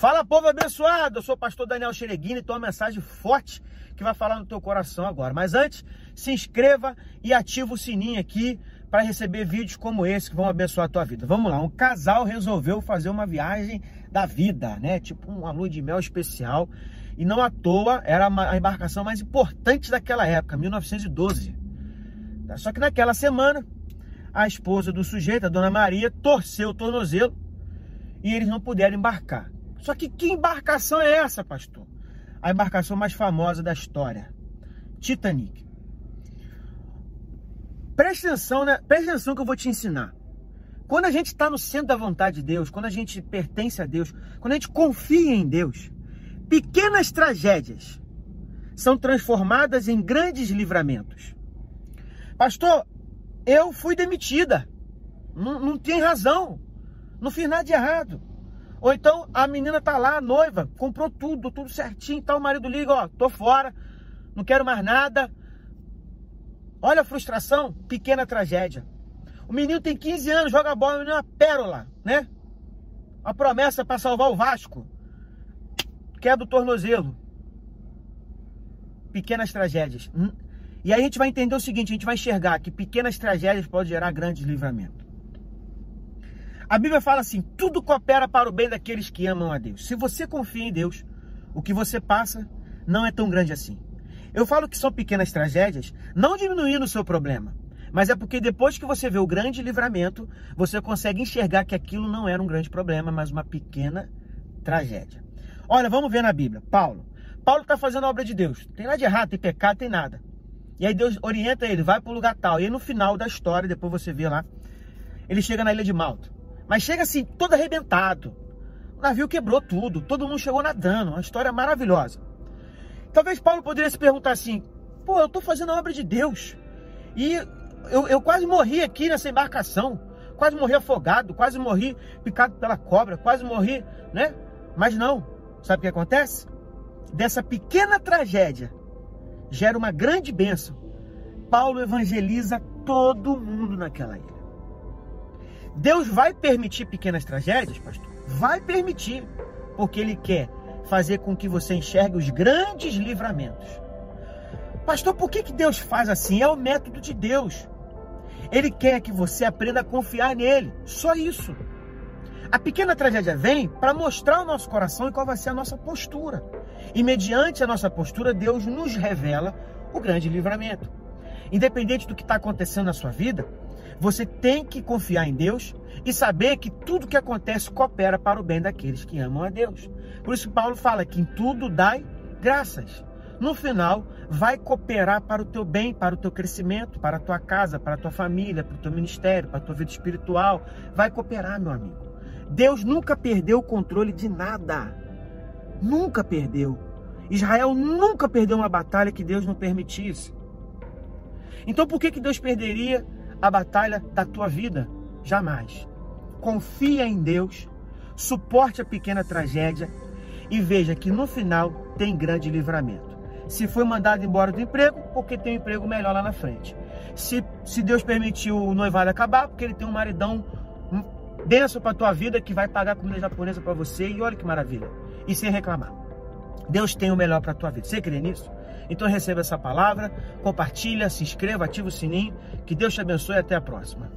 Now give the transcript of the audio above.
Fala povo abençoado, eu sou o pastor Daniel Xereguini e tenho uma mensagem forte que vai falar no teu coração agora. Mas antes, se inscreva e ativa o sininho aqui para receber vídeos como esse que vão abençoar a tua vida. Vamos lá, um casal resolveu fazer uma viagem da vida, né? Tipo uma lua de mel especial. E não à toa, era a embarcação mais importante daquela época, 1912. Só que naquela semana, a esposa do sujeito, a dona Maria, torceu o tornozelo e eles não puderam embarcar. Só que que embarcação é essa, pastor? A embarcação mais famosa da história, Titanic. Preste atenção, né? Preste atenção que eu vou te ensinar. Quando a gente está no centro da vontade de Deus, quando a gente pertence a Deus, quando a gente confia em Deus, pequenas tragédias são transformadas em grandes livramentos. Pastor, eu fui demitida. Não, não tem razão. Não fiz nada de errado. Ou então a menina tá lá, noiva, comprou tudo, tudo certinho, então o marido liga, ó, tô fora, não quero mais nada. Olha a frustração, pequena tragédia. O menino tem 15 anos, joga bola, o menino é uma pérola, né? A promessa para salvar o Vasco. Quebra o tornozelo. Pequenas tragédias. Hum? E aí a gente vai entender o seguinte, a gente vai enxergar que pequenas tragédias podem gerar grandes livramentos. A Bíblia fala assim: tudo coopera para o bem daqueles que amam a Deus. Se você confia em Deus, o que você passa não é tão grande assim. Eu falo que são pequenas tragédias, não diminuindo o seu problema, mas é porque depois que você vê o grande livramento, você consegue enxergar que aquilo não era um grande problema, mas uma pequena tragédia. Olha, vamos ver na Bíblia. Paulo. Paulo está fazendo a obra de Deus. Tem nada de errado, tem pecado, tem nada. E aí Deus orienta ele, vai para o lugar tal. E aí no final da história, depois você vê lá, ele chega na ilha de Malta. Mas chega assim, todo arrebentado. O navio quebrou tudo, todo mundo chegou nadando. Uma história maravilhosa. Talvez Paulo poderia se perguntar assim: pô, eu estou fazendo a obra de Deus. E eu, eu quase morri aqui nessa embarcação. Quase morri afogado, quase morri picado pela cobra, quase morri, né? Mas não. Sabe o que acontece? Dessa pequena tragédia gera uma grande bênção. Paulo evangeliza todo mundo naquela ilha. Deus vai permitir pequenas tragédias, pastor? Vai permitir, porque Ele quer fazer com que você enxergue os grandes livramentos. Pastor, por que, que Deus faz assim? É o método de Deus. Ele quer que você aprenda a confiar nele. Só isso. A pequena tragédia vem para mostrar ao nosso coração e qual vai ser a nossa postura. E mediante a nossa postura, Deus nos revela o grande livramento. Independente do que está acontecendo na sua vida, você tem que confiar em Deus e saber que tudo que acontece coopera para o bem daqueles que amam a Deus. Por isso Paulo fala que em tudo dai graças. No final, vai cooperar para o teu bem, para o teu crescimento, para a tua casa, para a tua família, para o teu ministério, para a tua vida espiritual. Vai cooperar, meu amigo. Deus nunca perdeu o controle de nada. Nunca perdeu. Israel nunca perdeu uma batalha que Deus não permitisse. Então por que, que Deus perderia a batalha da tua vida. Jamais. Confia em Deus, suporte a pequena tragédia e veja que no final tem grande livramento. Se foi mandado embora do emprego, porque tem um emprego melhor lá na frente. Se, se Deus permitiu o noivado acabar, porque ele tem um maridão benção para tua vida que vai pagar comida japonesa para você e olha que maravilha. E sem reclamar. Deus tem o melhor para tua vida. Você crê nisso? Então receba essa palavra, compartilha, se inscreva, ativa o sininho. Que Deus te abençoe e até a próxima.